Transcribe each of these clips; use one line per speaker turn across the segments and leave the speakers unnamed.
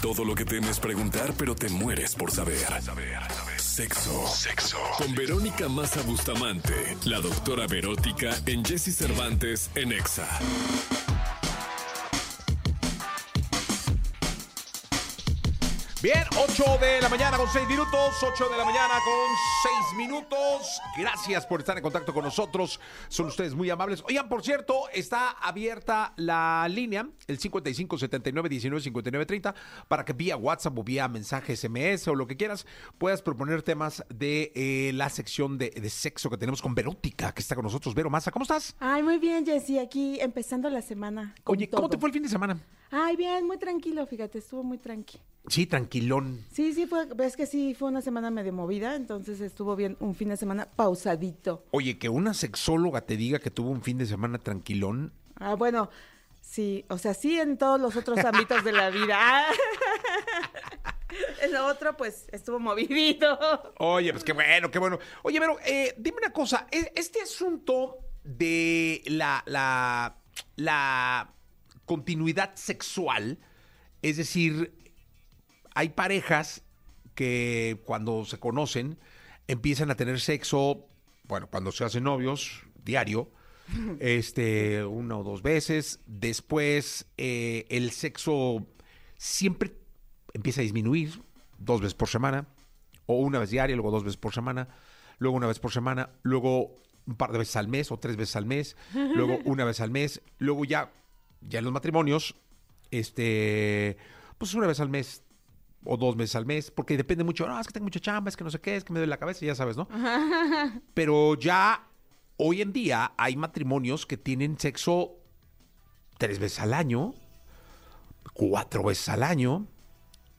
Todo lo que temes preguntar, pero te mueres por saber. Sexo. Sexo. Con Verónica Massa Bustamante, la doctora Verótica en Jesse Cervantes en Exa.
Bien, 8 de la mañana con 6 minutos, 8 de la mañana con 6 minutos. Gracias por estar en contacto con nosotros. Son ustedes muy amables. Oigan, por cierto, está abierta la línea, el 55 79 19 59 30, para que vía WhatsApp o vía mensaje SMS o lo que quieras, puedas proponer temas de eh, la sección de, de sexo que tenemos con Verótica, que está con nosotros. Vero Massa, ¿cómo estás?
Ay, muy bien, Jessy, aquí empezando la semana.
Oye, ¿cómo te fue el fin de semana?
Ay, bien, muy tranquilo, fíjate, estuvo muy tranqui.
Sí, tranquilón.
Sí, sí, fue, ves que sí, fue una semana medio movida, entonces estuvo bien un fin de semana pausadito.
Oye, que una sexóloga te diga que tuvo un fin de semana tranquilón.
Ah, bueno, sí, o sea, sí en todos los otros ámbitos de la vida. En lo otro, pues, estuvo movidito.
Oye, pues qué bueno, qué bueno. Oye, pero eh, dime una cosa, e- este asunto de la, la, la continuidad sexual, es decir, hay parejas que cuando se conocen empiezan a tener sexo, bueno, cuando se hacen novios, diario, este, una o dos veces, después eh, el sexo siempre empieza a disminuir, dos veces por semana, o una vez diaria, luego dos veces por semana, luego una vez por semana, luego un par de veces al mes o tres veces al mes, luego una vez al mes, luego ya, ya en los matrimonios, este, pues una vez al mes o dos meses al mes, porque depende mucho, no, es que tengo mucha chamba, es que no sé qué, es que me duele la cabeza, ya sabes, ¿no? Pero ya hoy en día hay matrimonios que tienen sexo tres veces al año, cuatro veces al año,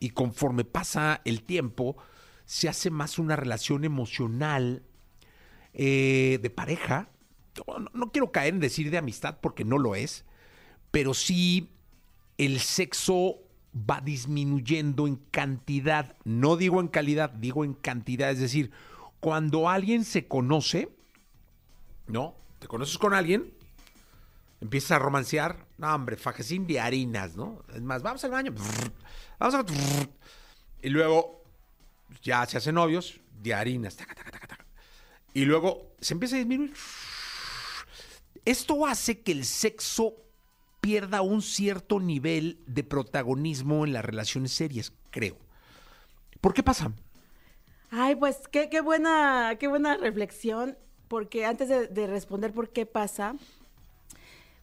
y conforme pasa el tiempo, se hace más una relación emocional eh, de pareja. No, no quiero caer en decir de amistad porque no lo es, pero sí el sexo va disminuyendo en cantidad, no digo en calidad, digo en cantidad, es decir, cuando alguien se conoce, ¿no? Te conoces con alguien, empiezas a romancear, no, hombre, fajecín de harinas, ¿no? Es más, vamos al baño, vamos a... Y luego ya se hacen novios de harinas, taca, taca, taca. Y luego se empieza a disminuir. Esto hace que el sexo pierda un cierto nivel de protagonismo en las relaciones serias, creo. ¿Por qué pasa?
Ay, pues qué, qué buena, qué buena reflexión, porque antes de, de responder por qué pasa,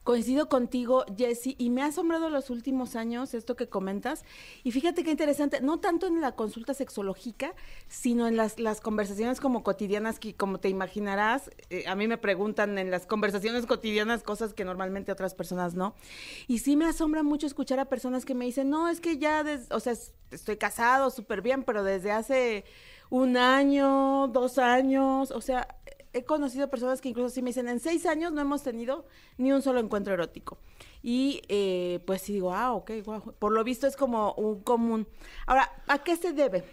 coincido contigo, Jesse, y me ha asombrado los últimos años esto que comentas. Y fíjate qué interesante, no tanto en la consulta sexológica, sino en las, las conversaciones como cotidianas, que como te imaginarás, eh, a mí me preguntan en las conversaciones cotidianas cosas que normalmente otras personas no. Y sí me asombra mucho escuchar a personas que me dicen, no, es que ya, o sea, es- estoy casado súper bien, pero desde hace un año, dos años, o sea, he conocido personas que incluso sí me dicen, en seis años no hemos tenido ni un solo encuentro erótico. Y eh, pues sí digo, ah, ok, guau. Por lo visto es como un común. Ahora, ¿a qué se debe?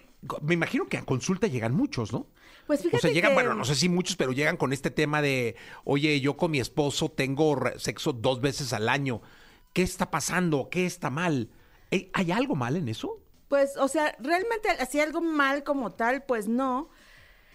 Me imagino que a consulta llegan muchos, ¿no?
Pues fíjate
o sea, llegan,
que-
bueno, no sé si muchos, pero llegan con este tema de, oye, yo con mi esposo tengo sexo dos veces al año. ¿Qué está pasando? ¿Qué está mal? ¿Eh, ¿Hay algo mal en eso?
Pues, o sea, realmente así algo mal como tal, pues no.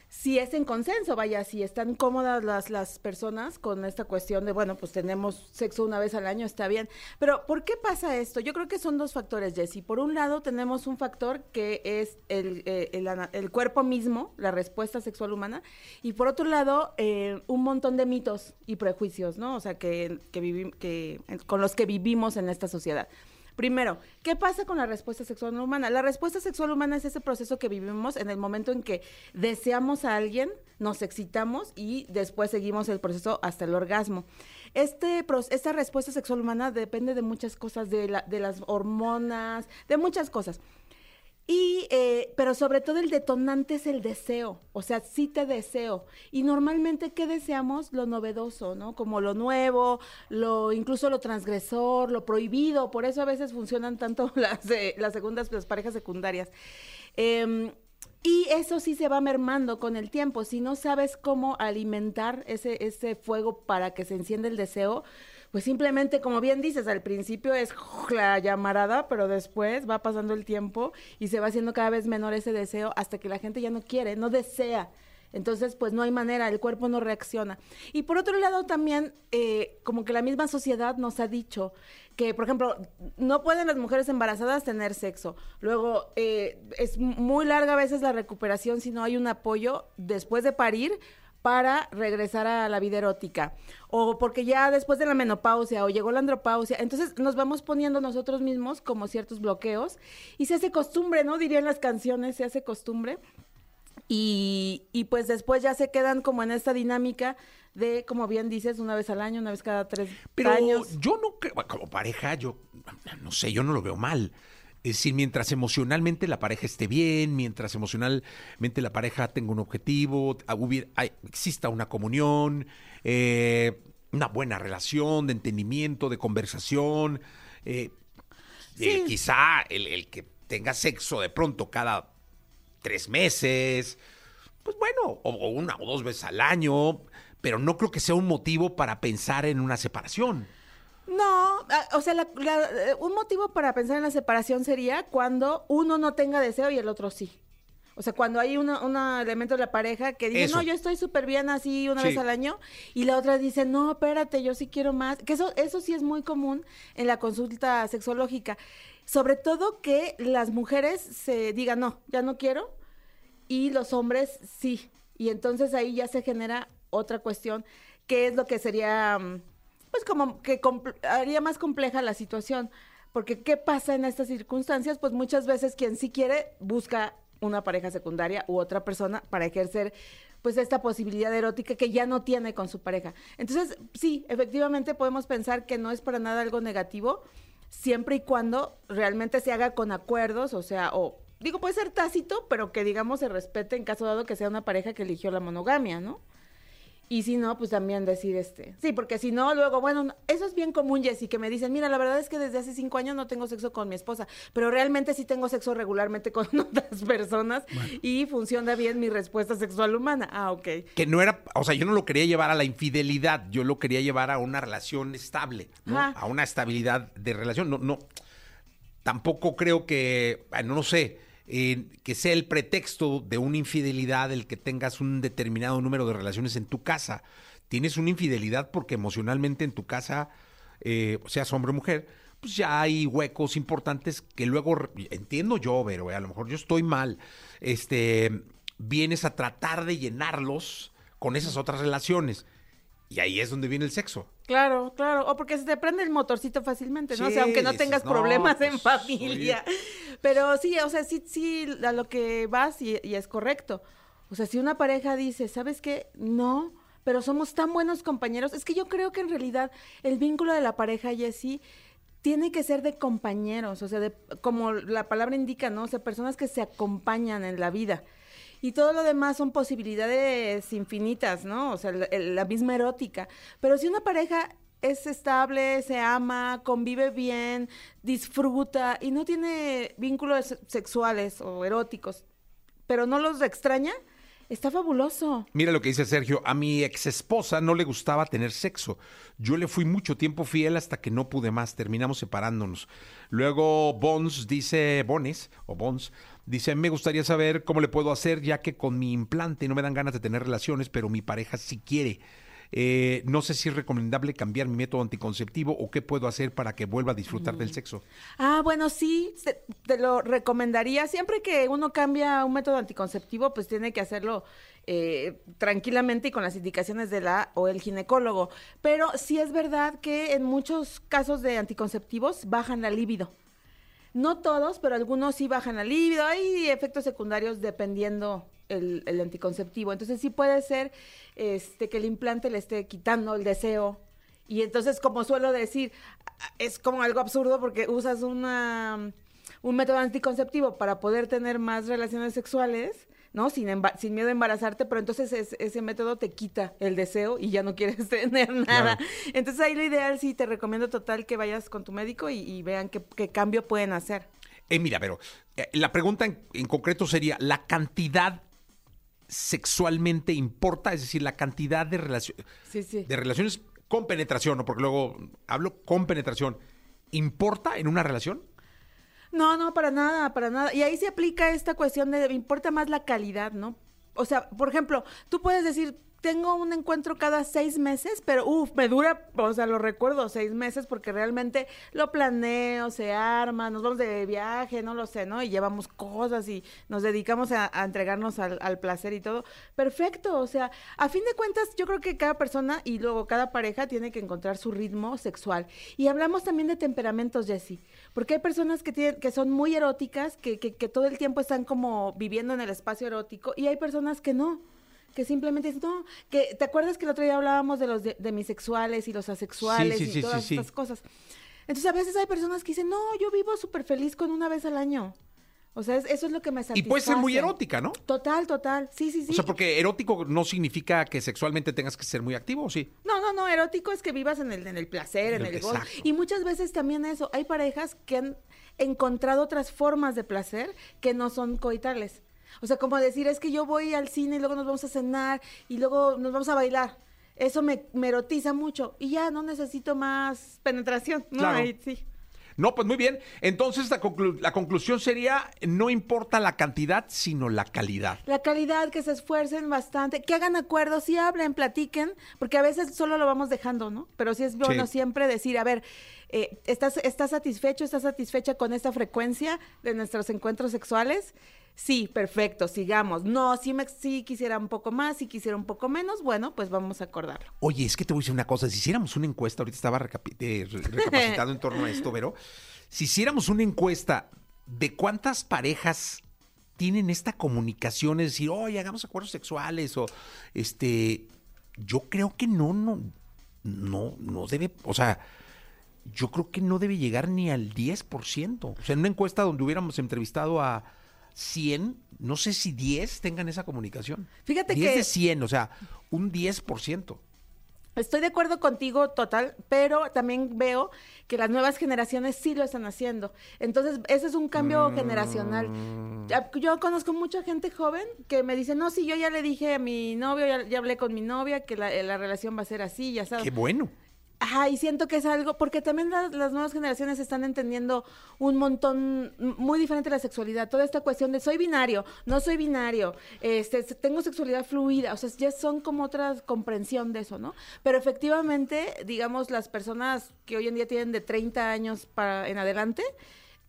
Si es en consenso, vaya, si están cómodas las, las personas con esta cuestión de, bueno, pues tenemos sexo una vez al año, está bien. Pero, ¿por qué pasa esto? Yo creo que son dos factores, Jessy. Por un lado, tenemos un factor que es el, eh, el cuerpo mismo, la respuesta sexual humana, y por otro lado, eh, un montón de mitos y prejuicios, ¿no? O sea, que, que, que con los que vivimos en esta sociedad. Primero, ¿qué pasa con la respuesta sexual humana? La respuesta sexual humana es ese proceso que vivimos en el momento en que deseamos a alguien, nos excitamos y después seguimos el proceso hasta el orgasmo. Este, esta respuesta sexual humana depende de muchas cosas, de, la- de las hormonas, de muchas cosas. Y, eh, pero sobre todo el detonante es el deseo, o sea, sí te deseo. Y normalmente, ¿qué deseamos? Lo novedoso, ¿no? Como lo nuevo, lo incluso lo transgresor, lo prohibido. Por eso a veces funcionan tanto las, eh, las segundas, las parejas secundarias. Em, y eso sí se va mermando con el tiempo. Si no sabes cómo alimentar ese, ese fuego para que se encienda el deseo, pues simplemente, como bien dices, al principio es la llamarada, pero después va pasando el tiempo y se va haciendo cada vez menor ese deseo hasta que la gente ya no quiere, no desea. Entonces, pues no hay manera, el cuerpo no reacciona. Y por otro lado, también, eh, como que la misma sociedad nos ha dicho que, por ejemplo, no pueden las mujeres embarazadas tener sexo. Luego, eh, es muy larga a veces la recuperación si no hay un apoyo después de parir para regresar a la vida erótica o porque ya después de la menopausia o llegó la andropausia, entonces nos vamos poniendo nosotros mismos como ciertos bloqueos y se hace costumbre, ¿no? Dirían las canciones, se hace costumbre y, y pues después ya se quedan como en esta dinámica de, como bien dices, una vez al año, una vez cada tres
Pero
años.
yo no creo, como pareja, yo no sé, yo no lo veo mal. Es decir, mientras emocionalmente la pareja esté bien, mientras emocionalmente la pareja tenga un objetivo, hubiera- hay- exista una comunión, eh, una buena relación de entendimiento, de conversación, eh, eh, quizá el, el que tenga sexo de pronto cada tres meses, pues bueno, o, o una o dos veces al año, pero no creo que sea un motivo para pensar en una separación.
No, ah, o sea, la- la- eh, un motivo para pensar en la separación sería cuando uno no tenga deseo y el otro sí. O sea, cuando hay una- un elemento de la pareja que dice,
Eso.
no, yo estoy súper bien así una
Sí.
vez al año, y la otra dice, no, espérate, yo sí quiero más. Que eso, eso sí es muy común en la consulta sexológica. Sobre todo que las mujeres se digan, no, ya no quiero, y los hombres sí. Y entonces ahí ya se genera otra cuestión, que es lo que sería, mm, pues como que haría más compleja la situación. Porque ¿qué pasa en estas circunstancias? Pues muchas veces quien sí quiere busca una pareja secundaria u otra persona para ejercer pues esta posibilidad erótica que ya no tiene con su pareja. Entonces, sí, efectivamente podemos pensar que no es para nada algo negativo, siempre y cuando realmente se haga con acuerdos, o sea, o digo, puede ser tácito, pero que digamos se respete en caso dado que sea una pareja que eligió la monogamia, ¿no? Y si no, pues también decir este. Sí, porque si no, luego, bueno, no- eso es bien común, Jessy, que me dicen, mira, la verdad es que desde hace cinco años no tengo sexo con mi esposa, pero realmente sí tengo sexo regularmente con otras personas y funciona bien mi respuesta sexual humana. Ah, ok.
Que no era, o sea, yo no lo quería llevar a la infidelidad, yo lo quería llevar a una relación estable, ¿no? A una estabilidad de relación. No, no, tampoco creo que, bueno, no sé, que sea el pretexto de una infidelidad el que tengas un determinado número de relaciones en tu casa. Tienes una infidelidad porque emocionalmente en tu casa, eh, seas hombre o mujer, pues ya hay huecos importantes que luego, entiendo yo, pero eh, a lo mejor yo estoy mal, este, vienes a tratar de llenarlos con esas otras relaciones. Y ahí es donde viene el sexo.
Claro, claro. O porque se te prende el motorcito fácilmente, ¿no? o sea, aunque no
dices,
tengas
"No,
problemas en
pues,
familia. Pero sí, o sea, sí, sí, a lo que vas y, y es correcto. O sea, si una pareja dice, ¿sabes qué? No, pero somos tan buenos compañeros. Es que yo creo que en realidad el vínculo de la pareja, Jessy, tiene que ser de compañeros, o sea, de, como la palabra indica, ¿no? O sea, personas que se acompañan en la vida. Y todo lo demás son posibilidades infinitas, ¿no? O sea, la, la misma erótica. Pero si una pareja es estable, se ama, convive bien, disfruta y no tiene vínculos sexuales o eróticos, pero no los extraña, está fabuloso.
Mira lo que dice Sergio, a mi ex esposa no le gustaba tener sexo. Yo le fui mucho tiempo fiel hasta que no pude más, terminamos separándonos. Luego Bones dice, Bones o Bones, dice, me gustaría saber cómo le puedo hacer ya que con mi implante no me dan ganas de tener relaciones, pero mi pareja sí quiere. Eh, no sé si es recomendable cambiar mi método anticonceptivo o qué puedo hacer para que vuelva a disfrutar del sexo.
Ah, bueno, sí, te lo recomendaría. Siempre que uno cambia un método anticonceptivo, pues tiene que hacerlo eh, tranquilamente y con las indicaciones de la o el ginecólogo. Pero sí es verdad que en muchos casos de anticonceptivos bajan la libido. No todos, pero algunos sí bajan la libido. Hay efectos secundarios dependiendo el, el anticonceptivo. Entonces sí puede ser este, que el implante le esté quitando el deseo. Y entonces, como suelo decir, es como algo absurdo porque usas una, un método anticonceptivo para poder tener más relaciones sexuales, ¿no? Sin, sin miedo a embarazarte, pero entonces es- ese método te quita el deseo y ya no quieres tener nada.
Claro.
Entonces ahí lo ideal sí te recomiendo total que vayas con tu médico y, y vean qué, qué cambio pueden hacer.
Eh, mira, pero eh, la pregunta en, en concreto sería, ¿la cantidad sexualmente importa? Es decir, la cantidad de, relacio-
Sí, sí.
de relaciones con penetración, ¿no? Porque luego hablo con penetración. ¿Importa en una relación?
No, no, para nada, para nada. Y ahí se aplica esta cuestión de importa más la calidad, ¿no? O sea, por ejemplo, tú puedes decir, tengo un encuentro cada seis meses, pero uff, me dura, o sea, lo recuerdo seis meses porque realmente lo planeo, se arma, nos vamos de viaje, no lo sé, ¿no? Y llevamos cosas y nos dedicamos a, entregarnos al, placer y todo. Perfecto, o sea, a fin de cuentas, yo creo que cada persona y luego cada pareja tiene que encontrar su ritmo sexual. Y hablamos también de temperamentos, Jessie, porque hay personas que, tienen, que son muy eróticas, que, que, que todo el tiempo están como viviendo en el espacio erótico, y hay personas que no que simplemente no, que te acuerdas que el otro día hablábamos de los de, demisexuales y los asexuales
Sí, sí,
y
sí,
todas estas cosas. Entonces a veces hay personas que dicen, no, yo vivo súper feliz con una vez al año. O sea, es- eso es lo que me
Y
satisface.
puede ser muy erótica, ¿no?
Total, total. Sí, sí, sí.
O sea, porque erótico no significa que sexualmente tengas que ser muy activo, ¿o sí?
No, no, no, erótico es que vivas en el, en el placer, en el gozo. Y muchas veces también eso, hay parejas que han encontrado otras formas de placer que no son coitales. O sea, como decir, es que yo voy al cine y luego nos vamos a cenar y luego nos vamos a bailar. Eso me, me erotiza mucho y ya no necesito más penetración. ¿no?
Claro.
Ahí sí.
No, pues muy bien. Entonces la, conclu- la conclusión sería, no importa la cantidad, sino la calidad.
La calidad, que se esfuercen bastante, que hagan acuerdos, sí hablen, platiquen, porque a veces solo lo vamos dejando, ¿no? Pero sí es bueno
Sí.
siempre decir, a ver, eh, ¿estás, ¿estás satisfecho, estás satisfecha con esta frecuencia de nuestros encuentros sexuales? Sí, perfecto, sigamos. No, sí, me, sí quisiera un poco más, si quisiera un poco menos, bueno, pues vamos a acordarlo.
Oye, es que te voy a decir una cosa. Si hiciéramos una encuesta, ahorita estaba recapi- en torno a esto, pero si hiciéramos una encuesta de cuántas parejas tienen esta comunicación, es decir, oye, hagamos acuerdos sexuales o este, yo creo que no, no, no, no debe, o sea, yo creo que no debe llegar ni al 10%. O sea, en una encuesta donde hubiéramos entrevistado a 100, no sé si 10 tengan esa comunicación.
Fíjate
10
que-
de 100, o sea, un 10%.
Estoy de acuerdo contigo total, pero también veo que las nuevas generaciones sí lo están haciendo. Entonces, ese es un cambio generacional. Ya- Yo conozco mucha gente joven que me dice, no, sí, yo ya le dije a mi novio, ya, ya hablé con mi novia, que la, la relación va a ser así, ya sabes.
Qué bueno.
Ajá, y siento que es algo, porque también las, las nuevas generaciones están entendiendo un montón, muy diferente la sexualidad, toda esta cuestión de soy binario, no soy binario, este, tengo sexualidad fluida, o sea, ya son como otra comprensión de eso, ¿no? Pero efectivamente, digamos, las personas que hoy en día tienen de 30 años para en adelante,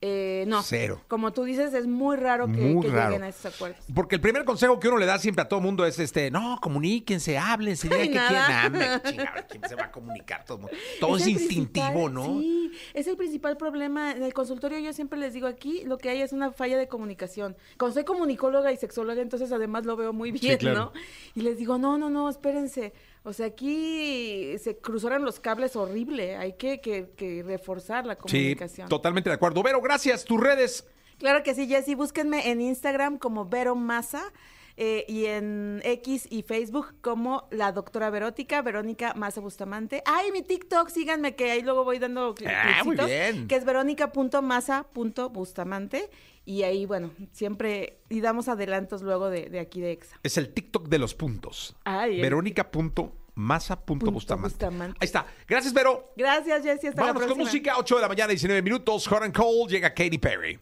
eh, no.
Cero.
Como tú dices, es muy raro que,
Muy
que
raro.
lleguen a esos acuerdos.
Porque el primer consejo que uno le da siempre a todo mundo es este, no, comuníquense, háblense, digan que ¿quién se va a comunicar? Todo? Todo es, instintivo, ¿no?
Sí, es el principal problema. En el consultorio yo siempre les digo aquí, lo que hay es una falla de comunicación. Como soy comunicóloga y sexóloga, entonces además lo veo muy bien,
claro.
¿no? Y les digo, no, no, no, espérense. O sea, aquí se cruzaron los cables horrible. Hay que, que- que reforzar la
Sí,
comunicación.
totalmente de acuerdo. Vero, gracias. Tus redes.
Claro que sí, Jessy. Búsquenme en Instagram como Vero Massa eh, y en X y Facebook como la doctora Verótica, Verónica Massa Bustamante. Ay, mi TikTok, síganme que ahí luego voy dando cli-
Ah, muy bien.
Que es verónica.masa.bustamante. Y ahí, bueno, siempre, y damos adelantos luego de, de aquí de EXA.
Es el TikTok de los puntos.
Ay,
Verónica.masa.bustamante.
Bustamante.
Ahí está. Gracias, Vero.
Gracias, Jessy. Hasta la
Vámonos con
próxima.
música. 8 de la mañana, 19 minutos. Hot and Cold. Llega Katy Perry.